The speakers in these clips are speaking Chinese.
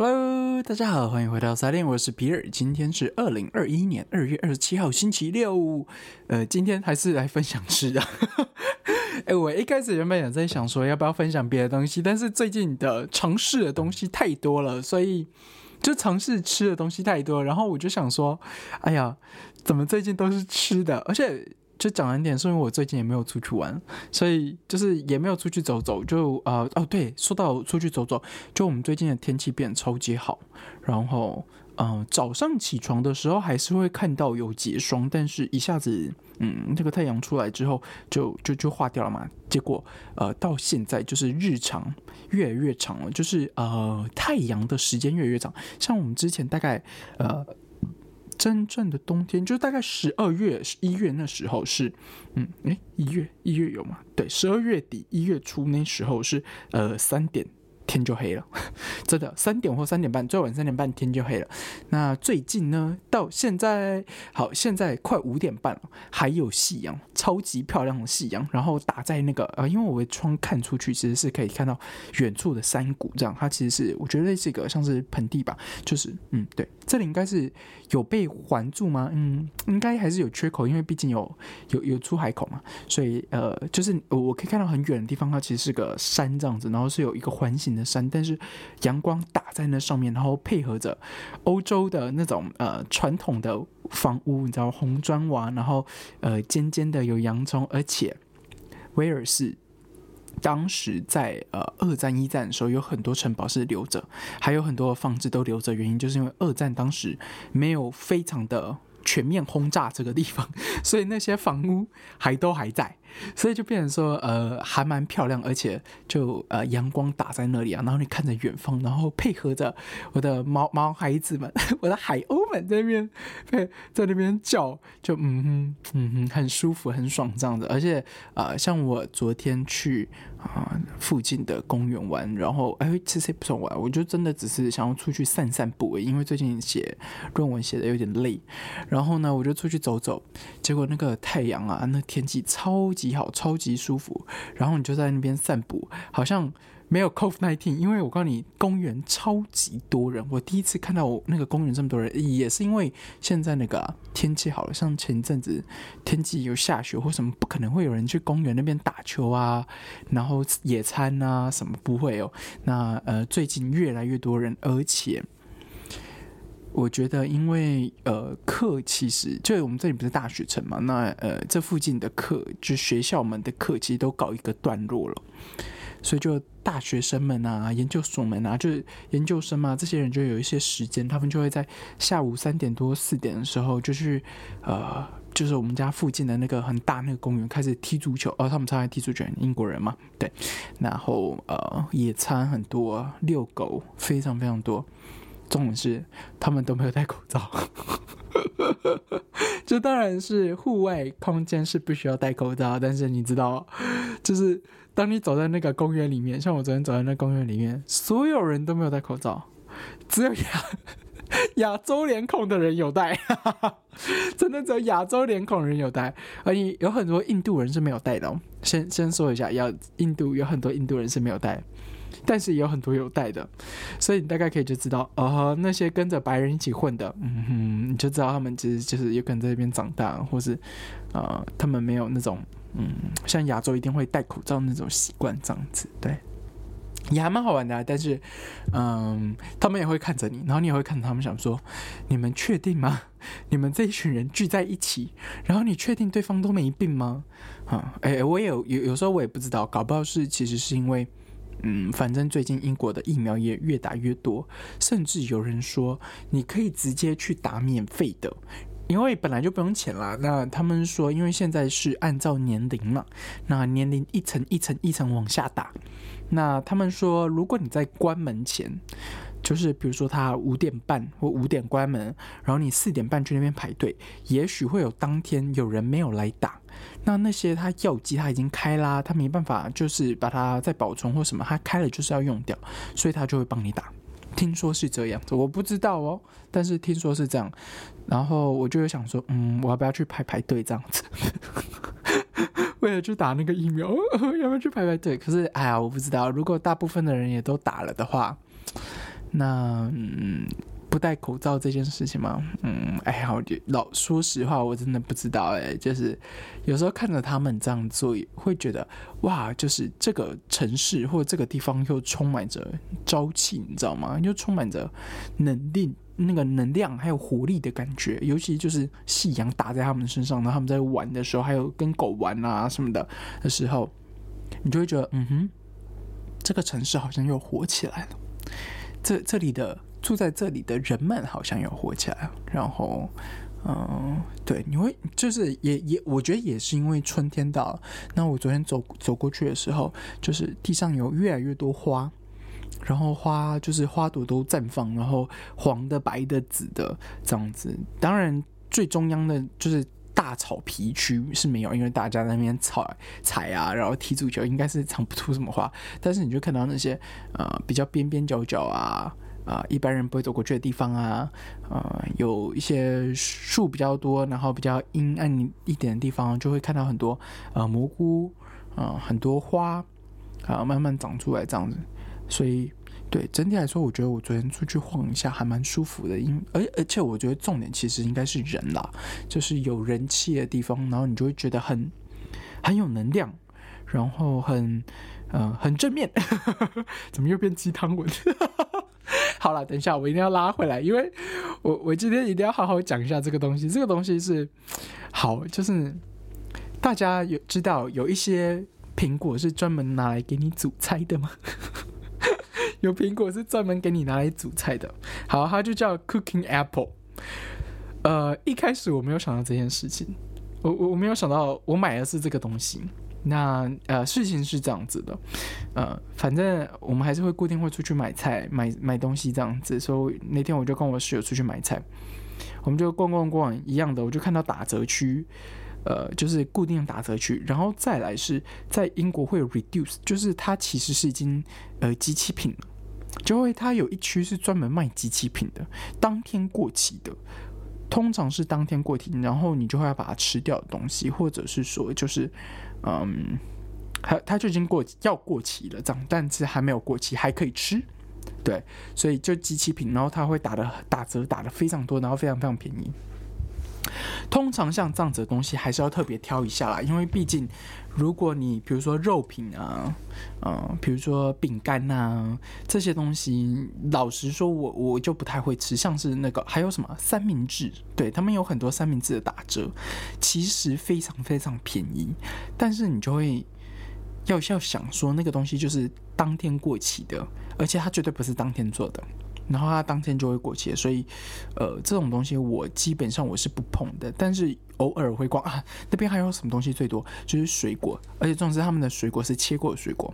Hello，大家好，欢迎回到沙店，我是皮尔。今天是二零二一年二月二十七号，星期六。呃，今天还是来分享吃的。哎，我一开始原本也在想说要不要分享别的东西，但是最近的尝试的东西太多了，所以就尝试吃的东西太多，然后我就想说，哎呀，怎么最近都是吃的，而且。就讲难点，是因为我最近也没有出去玩，所以就是也没有出去走走。就呃哦对，说到出去走走，就我们最近的天气变超级好，然后嗯早上起床的时候还是会看到有结霜，但是一下子嗯那个太阳出来之后就就就化掉了嘛。结果呃到现在就是日长越来越长了，就是呃太阳的时间越来越长，像我们之前大概呃。真正的冬天就大概十二月、一月那时候是，嗯，诶，一月一月有吗？对，十二月底一月初那时候是，呃，三点。天就黑了，真的三点或三点半，最晚三点半天就黑了。那最近呢，到现在好，现在快五点半了，还有夕阳，超级漂亮的夕阳。然后打在那个呃，因为我的窗看出去，其实是可以看到远处的山谷，这样它其实是我觉得是一个像是盆地吧，就是嗯，对，这里应该是有被环住吗？嗯，应该还是有缺口，因为毕竟有有有出海口嘛，所以呃，就是我可以看到很远的地方，它其实是个山这样子，然后是有一个环形。山，但是阳光打在那上面，然后配合着欧洲的那种呃传统的房屋，你知道红砖瓦，然后呃尖尖的有洋葱，而且威尔士当时在呃二战一战的时候有很多城堡是留着，还有很多的放置都留着，原因就是因为二战当时没有非常的全面轰炸这个地方，所以那些房屋还都还在。所以就变成说，呃，还蛮漂亮，而且就呃阳光打在那里啊，然后你看着远方，然后配合着我的毛毛孩子们，我的海鸥们在那边，对，在那边叫，就嗯哼嗯哼，很舒服，很爽这样子。而且啊，像我昨天去啊附近的公园玩，然后哎其实也不算玩，我就真的只是想要出去散散步，因为最近写论文写的有点累，然后呢我就出去走走，结果那个太阳啊，那天气超。极好，超级舒服，然后你就在那边散步，好像没有 COVID nineteen，因为我告诉你，公园超级多人。我第一次看到那个公园这么多人，也是因为现在那个天气好了，像前一阵子天气有下雪或什么，不可能会有人去公园那边打球啊，然后野餐啊什么不会哦。那呃，最近越来越多人，而且。我觉得，因为呃，课其实就我们这里不是大学城嘛，那呃，这附近的课就学校们的课其实都搞一个段落了，所以就大学生们啊、研究所们啊，就是研究生嘛，这些人就有一些时间，他们就会在下午三点多四点的时候，就去呃，就是我们家附近的那个很大那个公园开始踢足球，哦，他们超爱踢足球，英国人嘛，对，然后呃，野餐很多，遛狗非常非常多。重点是他们都没有戴口罩，这当然是户外空间是不需要戴口罩，但是你知道，就是当你走在那个公园里面，像我昨天走在那公园里面，所有人都没有戴口罩，只有亚亚洲脸孔的人有戴，真的只有亚洲脸孔人有戴，而且有很多印度人是没有戴的。先先说一下，要印度有很多印度人是没有戴。但是也有很多有带的，所以你大概可以就知道，哦，那些跟着白人一起混的，嗯哼，你就知道他们其实就是有可能在这边长大，或是，呃，他们没有那种，嗯，像亚洲一定会戴口罩那种习惯这样子，对，也还蛮好玩的。但是，嗯，他们也会看着你，然后你也会看他们，想说，你们确定吗？你们这一群人聚在一起，然后你确定对方都没病吗？啊，哎，我也有有有时候我也不知道，搞不好是其实是因为。嗯，反正最近英国的疫苗也越打越多，甚至有人说你可以直接去打免费的，因为本来就不用钱啦。那他们说，因为现在是按照年龄嘛，那年龄一层一层一层往下打。那他们说，如果你在关门前。就是比如说他五点半或五点关门，然后你四点半去那边排队，也许会有当天有人没有来打，那那些他药剂他已经开啦，他没办法就是把它再保存或什么，他开了就是要用掉，所以他就会帮你打。听说是这样子，我不知道哦，但是听说是这样，然后我就想说，嗯，我要不要去排排队这样子？为了去打那个疫苗，要不要去排排队？可是哎呀，我不知道，如果大部分的人也都打了的话。那嗯。不戴口罩这件事情吗？嗯，哎呀，我老说实话，我真的不知道哎。就是有时候看着他们这样做，会觉得哇，就是这个城市或者这个地方又充满着朝气，你知道吗？又充满着能力、那个能量还有活力的感觉。尤其就是夕阳打在他们身上，然后他们在玩的时候，还有跟狗玩啊什么的的时候，你就会觉得，嗯哼，这个城市好像又活起来了。这这里的。住在这里的人们好像有活起来，然后，嗯，对，你会就是也也，我觉得也是因为春天到了。那我昨天走走过去的时候，就是地上有越来越多花，然后花就是花朵都绽放，然后黄的、白的、紫的这样子。当然，最中央的就是大草皮区是没有，因为大家在那边踩踩啊，然后踢足球，应该是长不出什么花。但是你就看到那些呃比较边边角角啊。啊，一般人不会走过去的地方啊，呃，有一些树比较多，然后比较阴暗一点的地方，就会看到很多呃蘑菇，啊，很多花啊，慢慢长出来这样子。所以，对整体来说，我觉得我昨天出去晃一下还蛮舒服的，因而而且我觉得重点其实应该是人啦，就是有人气的地方，然后你就会觉得很很有能量，然后很嗯很正面，怎么又变鸡汤文？好了，等一下，我一定要拉回来，因为我我今天一定要好好讲一下这个东西。这个东西是 好，就是大家有知道有一些苹果是专门拿来给你煮菜的吗？有苹果是专门给你拿来煮菜的。好，它就叫 Cooking Apple。呃，一开始我没有想到这件事情，我我我没有想到我买的是这个东西。那呃，事情是这样子的，呃，反正我们还是会固定会出去买菜、买买东西这样子。所以那天我就跟我室友出去买菜，我们就逛逛逛一样的，我就看到打折区，呃，就是固定打折区，然后再来是在英国会有 reduce，就是它其实是已经呃机器品了，就会它有一区是专门卖机器品的，当天过期的。通常是当天过期，然后你就会要把它吃掉的东西，或者是说就是，嗯，它它就已经过要过期了，这样，但是还没有过期，还可以吃，对，所以就机器品，然后它会打的打折，打的非常多，然后非常非常便宜。通常像这样子的东西，还是要特别挑一下啦，因为毕竟，如果你比如说肉品啊，嗯，比如说饼干呐这些东西，老实说，我我就不太会吃。像是那个还有什么三明治，对他们有很多三明治的打折，其实非常非常便宜，但是你就会要要想说那个东西就是当天过期的，而且它绝对不是当天做的。然后它当天就会过期，所以，呃，这种东西我基本上我是不碰的。但是偶尔会逛啊，那边还有什么东西最多就是水果，而且重点是他们的水果是切过的水果。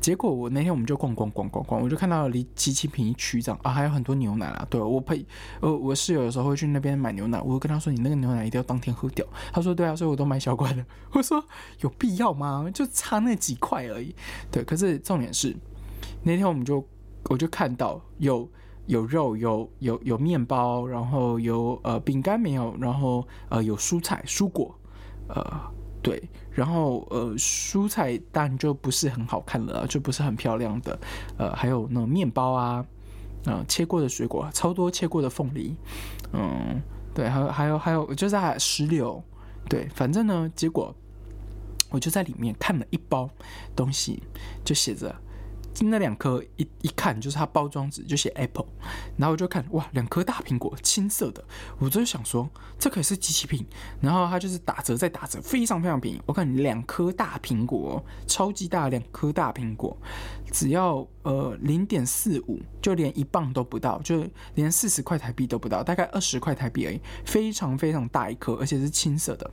结果我那天我们就逛逛逛逛逛，我就看到离机器坪一区长啊，还有很多牛奶啊。对我配呃，我室友有时候会去那边买牛奶，我跟他说你那个牛奶一定要当天喝掉。他说对啊，所以我都买小罐的。我说有必要吗？就差那几块而已。对，可是重点是那天我们就我就看到有。有肉，有有有面包，然后有呃饼干没有，然后呃有蔬菜蔬果，呃对，然后呃蔬菜当然就不是很好看了，就不是很漂亮的，呃还有那种面包啊，嗯切过的水果，超多切过的凤梨，嗯对，还有还有还有就是石榴，对，反正呢，结果我就在里面看了一包东西，就写着。那两颗一一看就是它包装纸就写 Apple，然后我就看哇，两颗大苹果，青色的，我就想说这可是机器品，然后它就是打折再打折，非常非常便宜。我看两颗大苹果，超级大两颗大苹果，只要呃零点四五，就连一磅都不到，就连四十块台币都不到，大概二十块台币而已，非常非常大一颗，而且是青色的。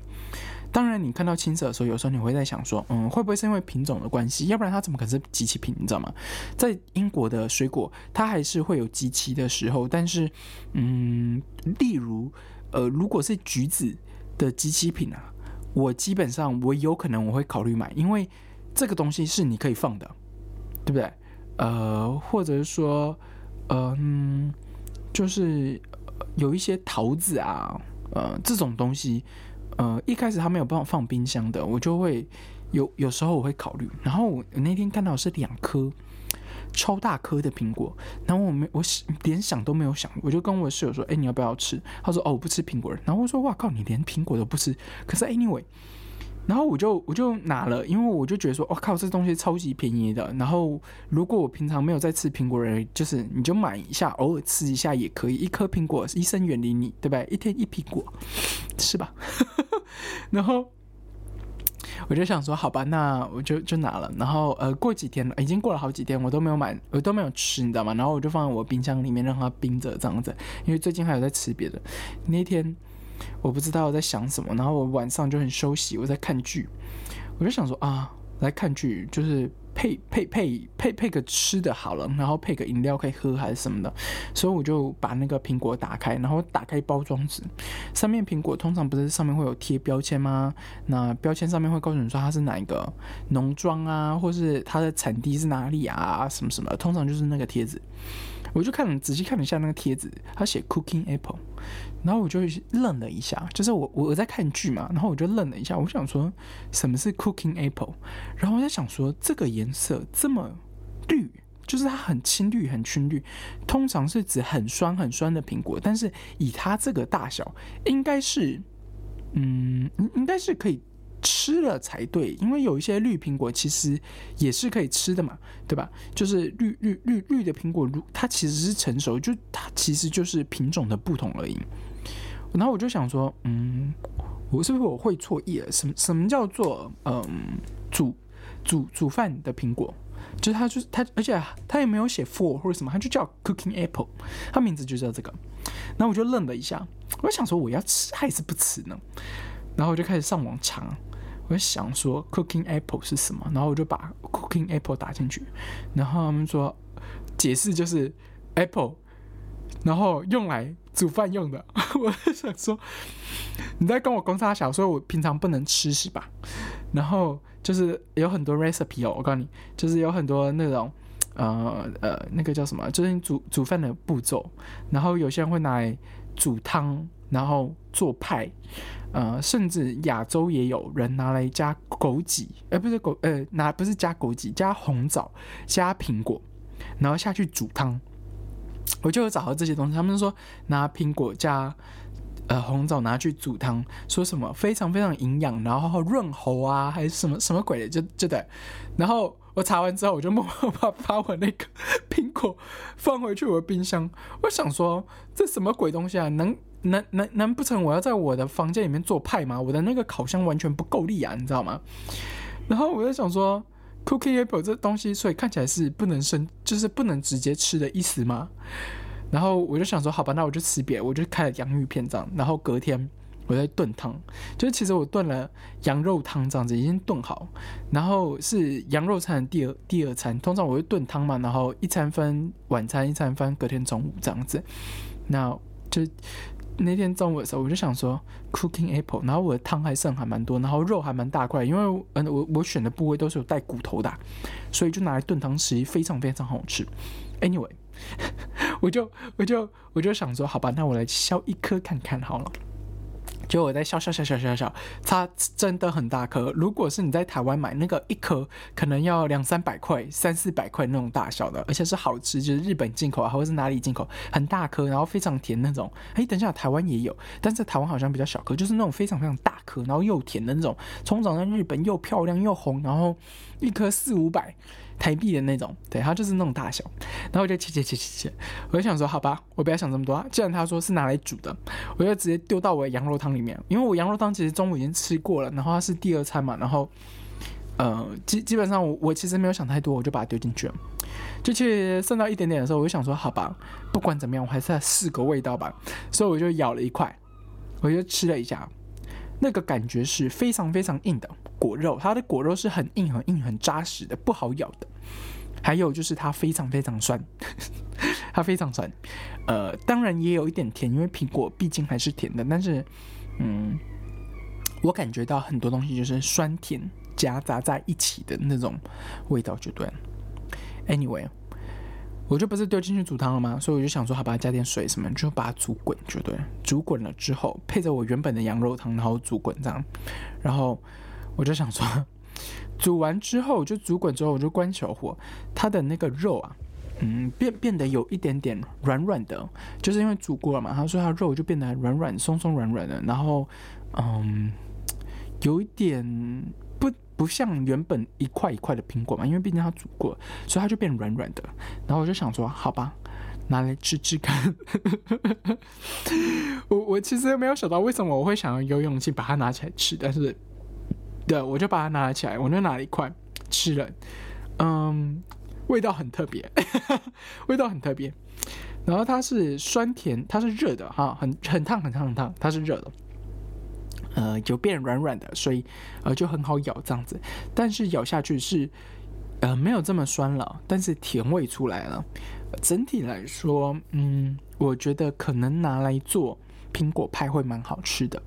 当然，你看到青色的时候，有时候你会在想说，嗯，会不会是因为品种的关系？要不然它怎么可能是机器品？你知道吗？在英国的水果，它还是会有机器的时候。但是，嗯，例如，呃，如果是橘子的机器品啊，我基本上我有可能我会考虑买，因为这个东西是你可以放的，对不对？呃，或者是说，嗯，就是有一些桃子啊，呃，这种东西。呃，一开始他没有办法放冰箱的，我就会有有时候我会考虑。然后我那天看到是两颗，超大颗的苹果，然后我没我连想都没有想，我就跟我室友说：“哎，你要不要吃？”他说：“哦，我不吃苹果。”然后我说：“哇靠，你连苹果都不吃？”可是 anyway。然后我就我就拿了，因为我就觉得说，我靠，这东西超级便宜的。然后如果我平常没有在吃苹果人，就是你就买一下，偶尔吃一下也可以。一颗苹果，医生远离你，对不对？一天一苹果，是吧？然后我就想说，好吧，那我就就拿了。然后呃，过几天了，已经过了好几天，我都没有买，我都没有吃，你知道吗？然后我就放在我冰箱里面，让它冰着这样子。因为最近还有在吃别的。那天。我不知道在想什么，然后我晚上就很休息，我在看剧，我就想说啊，来看剧就是配配配配配个吃的好了，然后配个饮料可以喝还是什么的，所以我就把那个苹果打开，然后打开包装纸，上面苹果通常不是上面会有贴标签吗？那标签上面会告诉你说它是哪一个农庄啊，或是它的产地是哪里啊，什么什么，通常就是那个贴纸。我就看仔细看了一下那个贴纸，它写 Cooking Apple，然后我就愣了一下，就是我我在看剧嘛，然后我就愣了一下，我想说什么是 Cooking Apple，然后我在想说这个颜色这么绿，就是它很青绿很青绿，通常是指很酸很酸的苹果，但是以它这个大小，应该是嗯应该是可以。吃了才对，因为有一些绿苹果其实也是可以吃的嘛，对吧？就是绿绿绿绿的苹果，如它其实是成熟，就它其实就是品种的不同而已。然后我就想说，嗯，我是不是我会错意了？什么什么叫做嗯煮煮煮饭的苹果？就是它就是它，而且它也没有写 for 或者什么，它就叫 cooking apple，它名字就叫这个。然后我就愣了一下，我想说我要吃还是不吃呢？然后我就开始上网查。我就想说，cooking apple 是什么？然后我就把 cooking apple 打进去，然后他们说解释就是 apple，然后用来煮饭用的。我就想说，你在跟我公差小，所以我平常不能吃是吧？然后就是有很多 recipe 哦，我告诉你，就是有很多那种呃呃那个叫什么，就是煮煮饭的步骤。然后有些人会拿来煮汤，然后做派。呃，甚至亚洲也有人拿来加枸杞，呃，不是枸，呃，拿不是加枸杞，加红枣，加苹果，然后下去煮汤。我就有找到这些东西，他们说拿苹果加呃红枣拿去煮汤，说什么非常非常营养，然后润喉啊，还是什么什么鬼的，就就对。然后我查完之后，我就默默把把我那个 苹果放回去我的冰箱。我想说，这什么鬼东西啊？能？难难难不成我要在我的房间里面做派吗？我的那个烤箱完全不够力啊，你知道吗？然后我在想说，cookie apple 这东西，所以看起来是不能生，就是不能直接吃的意思吗？然后我就想说，好吧，那我就吃别，我就开了洋芋片这样。然后隔天我在炖汤，就是其实我炖了羊肉汤这样子，已经炖好。然后是羊肉餐第二第二餐，通常我会炖汤嘛，然后一餐分晚餐，一餐分隔天中午这样子。那就。那天中午的时候，我就想说 cooking apple，然后我的汤还剩还蛮多，然后肉还蛮大块，因为嗯我我选的部位都是有带骨头的，所以就拿来炖汤吃，非常非常好吃。Anyway，我就我就我就想说，好吧，那我来削一颗看看好了。就我在笑笑笑笑笑笑，它真的很大颗。如果是你在台湾买那个一颗，可能要两三百块、三四百块那种大小的，而且是好吃，就是日本进口啊，或者是哪里进口，很大颗，然后非常甜那种。哎，等一下，台湾也有，但是台湾好像比较小颗，就是那种非常非常大颗，然后又甜的那种。从长在日本又漂亮又红，然后一颗四五百。台币的那种，对，它就是那种大小，然后我就切切切切切，我就想说，好吧，我不要想这么多啊，既然他说是拿来煮的，我就直接丢到我的羊肉汤里面，因为我羊肉汤其实中午已经吃过了，然后它是第二餐嘛，然后，呃，基基本上我我其实没有想太多，我就把它丢进去。了，就去剩到一点点的时候，我就想说，好吧，不管怎么样，我还是要试个味道吧，所以我就咬了一块，我就吃了一下。那个感觉是非常非常硬的。果肉，它的果肉是很硬很硬很扎实的，不好咬的。还有就是它非常非常酸，它非常酸。呃，当然也有一点甜，因为苹果毕竟还是甜的。但是，嗯，我感觉到很多东西就是酸甜夹杂在一起的那种味道，就对。Anyway。我就不是丢进去煮汤了吗？所以我就想说，好把它加点水什么，就把它煮滚就对。煮滚了之后，配着我原本的羊肉汤，然后煮滚这样。然后我就想说，煮完之后就煮滚之后我就关小火，它的那个肉啊，嗯，变变得有一点点软软的，就是因为煮过了嘛，他说它肉就变得软软松松软软的，然后嗯，有一点不不像原本一块一块的苹果嘛，因为毕竟它煮过，所以它就变软软的。然后我就想说，好吧。拿来吃吃看，我我其实没有想到为什么我会想要有勇气把它拿起来吃，但是，对，我就把它拿起来，我就拿了一块吃了，嗯，味道很特别，味道很特别，然后它是酸甜，它是热的哈，很很烫很烫很烫，它是热的，呃，就变软软的，所以呃就很好咬这样子，但是咬下去是呃没有这么酸了，但是甜味出来了。整体来说，嗯，我觉得可能拿来做苹果派会蛮好吃的，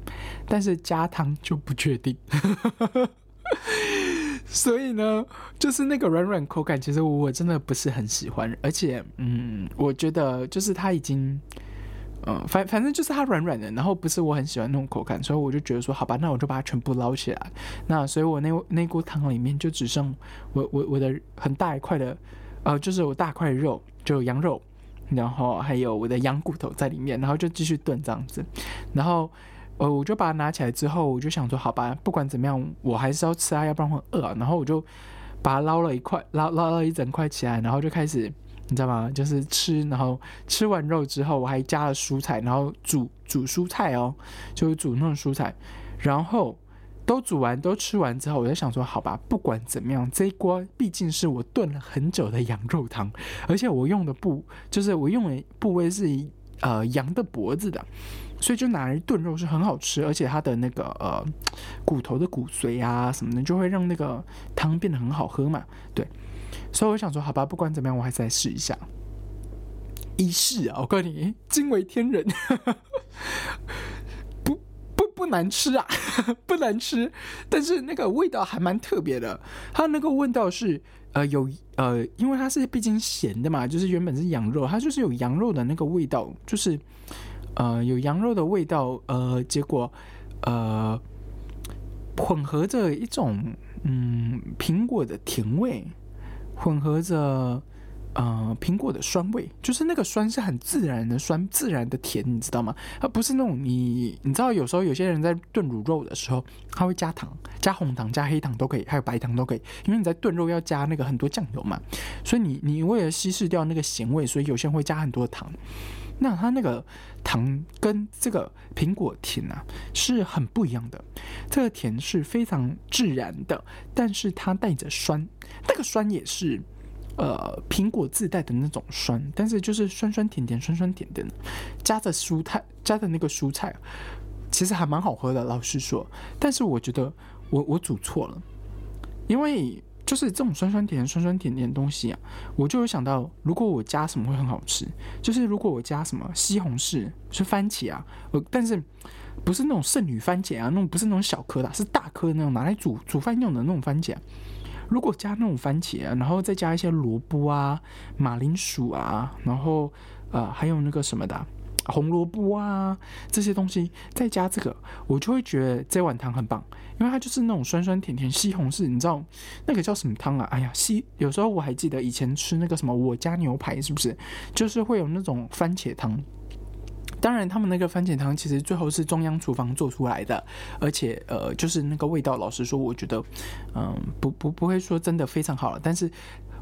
但是加汤就不确定。所以呢，就是那个软软口感，其实我真的不是很喜欢，而且，嗯，我觉得就是它已经，嗯，反反正就是它软软的，然后不是我很喜欢那种口感，所以我就觉得说，好吧，那我就把它全部捞起来。那所以我那那锅汤里面就只剩我我我的很大一块的，呃，就是我大块肉。就羊肉，然后还有我的羊骨头在里面，然后就继续炖这样子。然后，呃，我就把它拿起来之后，我就想说，好吧，不管怎么样，我还是要吃啊，要不然会饿啊。然后我就把它捞了一块，捞捞了一整块起来，然后就开始，你知道吗？就是吃。然后吃完肉之后，我还加了蔬菜，然后煮煮蔬菜哦，就是煮那种蔬菜，然后。都煮完都吃完之后，我就想说，好吧，不管怎么样，这一锅毕竟是我炖了很久的羊肉汤，而且我用的部就是我用的部位是呃羊的脖子的，所以就拿来炖肉是很好吃，而且它的那个呃骨头的骨髓啊什么的，就会让那个汤变得很好喝嘛。对，所以我想说，好吧，不管怎么样，我还是来试一下。一试啊，我告诉你，惊为天人。不难吃啊，不难吃，但是那个味道还蛮特别的。它那个味道是呃有呃，因为它是毕竟咸的嘛，就是原本是羊肉，它就是有羊肉的那个味道，就是呃有羊肉的味道，呃结果呃混合着一种嗯苹果的甜味，混合着。呃，苹果的酸味，就是那个酸是很自然的酸，自然的甜，你知道吗？它不是那种你，你知道有时候有些人在炖卤肉的时候，他会加糖，加红糖、加黑糖都可以，还有白糖都可以，因为你在炖肉要加那个很多酱油嘛，所以你你为了稀释掉那个咸味，所以有些人会加很多糖。那它那个糖跟这个苹果甜啊是很不一样的，这个甜是非常自然的，但是它带着酸，那个酸也是。呃，苹果自带的那种酸，但是就是酸酸甜甜，酸酸甜甜的，加着蔬菜，加的那个蔬菜，其实还蛮好喝的。老实说，但是我觉得我我煮错了，因为就是这种酸酸甜酸酸甜甜的东西啊，我就有想到，如果我加什么会很好吃，就是如果我加什么西红柿是番茄啊，呃，但是不是那种剩女番茄啊，那种不是那种小颗的，是大颗的那种拿来煮煮饭用的那种番茄。如果加那种番茄，然后再加一些萝卜啊、马铃薯啊，然后呃还有那个什么的红萝卜啊这些东西，再加这个，我就会觉得这碗汤很棒，因为它就是那种酸酸甜甜西红柿，你知道那个叫什么汤啊？哎呀，西有时候我还记得以前吃那个什么我家牛排，是不是？就是会有那种番茄汤。当然，他们那个番茄汤其实最后是中央厨房做出来的，而且呃，就是那个味道，老实说，我觉得，嗯，不不不会说真的非常好了。但是，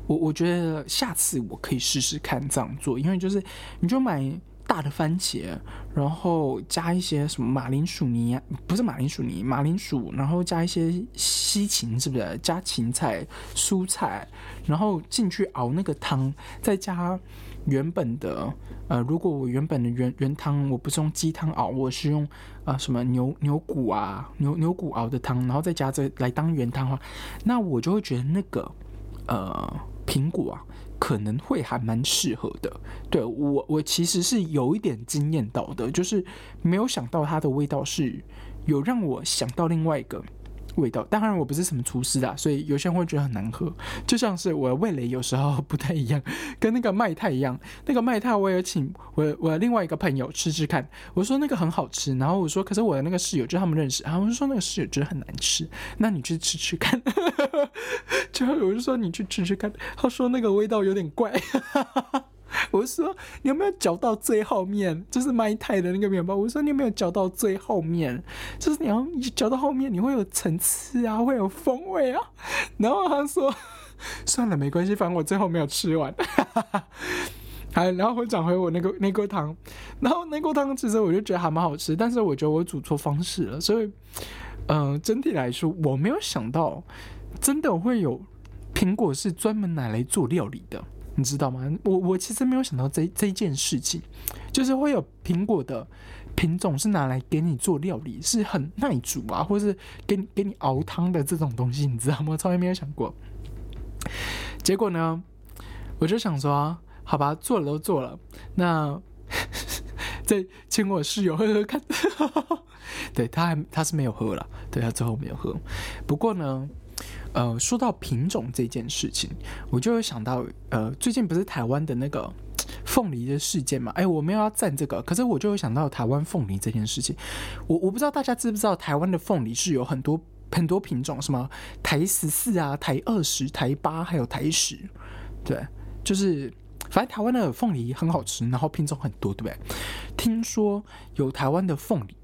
我我觉得下次我可以试试看这样做，因为就是你就买大的番茄，然后加一些什么马铃薯泥，不是马铃薯泥，马铃薯，然后加一些西芹，是不是？加芹菜、蔬菜，然后进去熬那个汤，再加。原本的呃，如果我原本的原原汤我不是用鸡汤熬，我是用啊什么牛牛骨啊牛牛骨熬的汤，然后再加这来当原汤的话，那我就会觉得那个呃苹果啊可能会还蛮适合的。对我我其实是有一点惊艳到的，就是没有想到它的味道是有让我想到另外一个味道。当然我不是什么厨师啦，所以有些人会觉得很难喝。就像是我的味蕾有时候不太一样，跟那个麦太一样。那个麦太我有请我我另外一个朋友吃吃看，我说那个很好吃，然后我说可是我的那个室友就他们认识，然后我就说那个室友觉得很难吃，那你去吃吃看。最后我就说你去吃吃看，他说那个味道有点怪。我说你有没有嚼到最后面？就是麦太的那个面包。我说你有没有嚼到最后面？就是你要嚼到后面，你会有层次啊，会有风味啊。然后他说算了，没关系，反正我最后没有吃完。还然后会讲回我那个那锅汤，然后那锅汤其实我就觉得还蛮好吃，但是我觉得我煮错方式了，所以嗯，整体来说我没有想到真的会有苹果是专门拿来做料理的。你知道吗？我我其实没有想到这这件事情，就是会有苹果的品种是拿来给你做料理，是很耐煮啊，或是给你给你熬汤的这种东西，你知道吗？从来没有想过。结果呢，我就想说，好吧，做了都做了，那 再请我室友喝喝看。对他还他是没有喝了，对他最后没有喝。不过呢。呃，说到品种这件事情，我就会想到，呃，最近不是台湾的那个凤梨的事件嘛？哎，我没有要赞这个，可是我就会想到台湾凤梨这件事情。我我不知道大家知不知道，台湾的凤梨是有很多很多品种，什么台十四啊、台二十、台八，还有台十，对，就是反正台湾的凤梨很好吃，然后品种很多，对不对？听说有台湾的凤梨。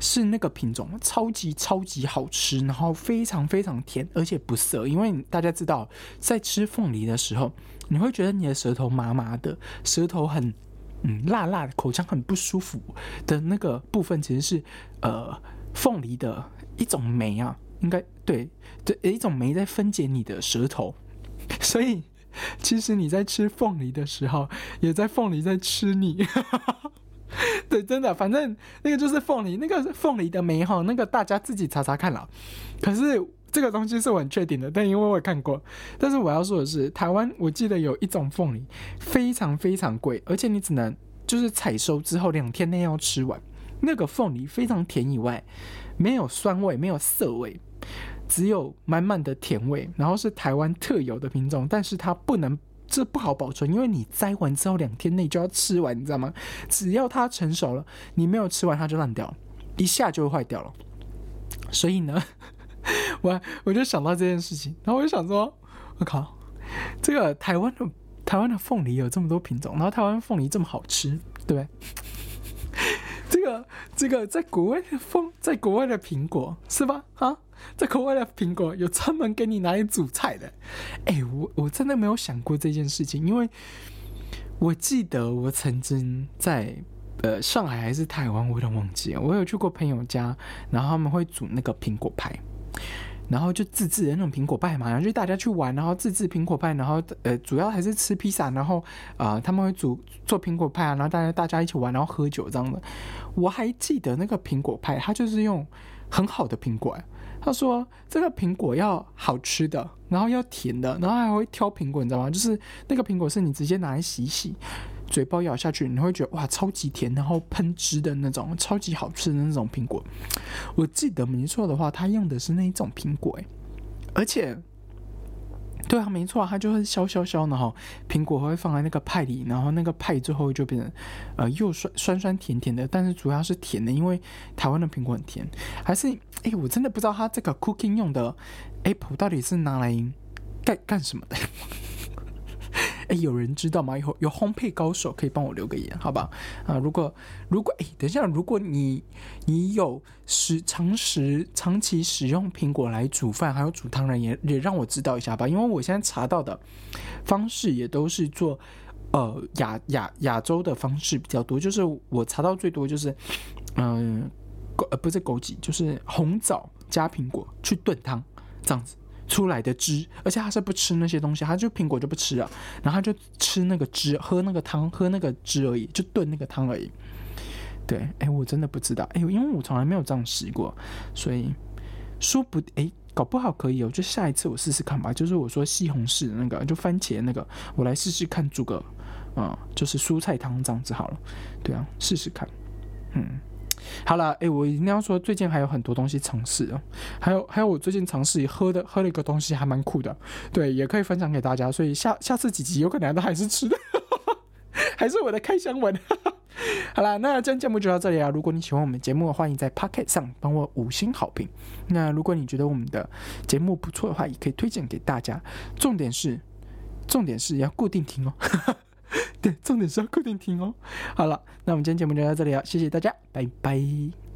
是那个品种，超级超级好吃，然后非常非常甜，而且不涩。因为大家知道，在吃凤梨的时候，你会觉得你的舌头麻麻的，舌头很嗯辣辣的，口腔很不舒服的那个部分，其实是呃凤梨的一种酶啊，应该对对一种酶在分解你的舌头，所以其实你在吃凤梨的时候，也在凤梨在吃你。对，真的，反正那个就是凤梨，那个凤梨的酶哈，那个大家自己查查看了。可是这个东西是我很确定的，但因为我看过。但是我要说的是，台湾我记得有一种凤梨非常非常贵，而且你只能就是采收之后两天内要吃完。那个凤梨非常甜以外，没有酸味，没有涩味，只有满满的甜味，然后是台湾特有的品种，但是它不能。这不好保存，因为你摘完之后两天内就要吃完，你知道吗？只要它成熟了，你没有吃完它就烂掉，一下就会坏掉了。所以呢，我我就想到这件事情，然后我就想说，我靠，这个台湾的台湾的凤梨有这么多品种，然后台湾凤梨这么好吃，对不对？这个这个在国外的风，在国外的苹果是吧？啊？在国外的苹果有专门给你拿来煮菜的，哎，我我真的没有想过这件事情，因为我记得我曾经在呃上海还是台湾，我有点忘记了，我有去过朋友家，然后他们会煮那个苹果派，然后就自制的那种苹果派嘛，然后就大家去玩，然后自制苹果派，然后呃主要还是吃披萨，然后啊他们会煮做苹果派啊，然后大家大家一起玩，然后喝酒这样的。我还记得那个苹果派，它就是用很好的苹果。他说：“这个苹果要好吃的，然后要甜的，然后还会挑苹果，你知道吗？就是那个苹果是你直接拿来洗洗，嘴巴咬下去，你会觉得哇，超级甜，然后喷汁的那种，超级好吃的那种苹果。我记得没错的话，他用的是那一种苹果，而且。”对啊，没错，它就会削削削，然后苹果会放在那个派里，然后那个派最后就变成呃又酸酸酸甜甜的，但是主要是甜的，因为台湾的苹果很甜。还是哎，我真的不知道它这个 cooking 用的 apple 到底是拿来干干什么的。哎，有人知道吗？有有烘焙高手可以帮我留个言，好吧？啊，如果如果哎，等一下，如果你你有使长时长期使用苹果来煮饭，还有煮汤人也也让我知道一下吧，因为我现在查到的方式也都是做呃亚亚亚洲的方式比较多，就是我查到最多就是嗯枸呃不是枸杞，就是红枣加苹果去炖汤这样子。出来的汁，而且他是不吃那些东西，他就苹果就不吃了，然后他就吃那个汁，喝那个汤，喝那个汁而已，就炖那个汤而已。对，哎，我真的不知道，哎，因为我从来没有这样试过，所以说不，哎，搞不好可以哦，就下一次我试试看吧。就是我说西红柿的那个，就番茄那个，我来试试看煮个，嗯，就是蔬菜汤这样子好了。对啊，试试看，嗯。好了，哎，我一定要说，最近还有很多东西尝试哦，还有还有，我最近尝试喝的喝了一个东西，还蛮酷的，对，也可以分享给大家。所以下下次几集有可能都还是吃的，还是我的开箱文。好啦，那今天节目就到这里啊！如果你喜欢我们节目，欢迎在 Pocket 上帮我五星好评。那如果你觉得我们的节目不错的话，也可以推荐给大家。重点是，重点是要固定听哦。对，重点是要固定听哦。好了，那我们今天节目就到这里了，谢谢大家，拜拜。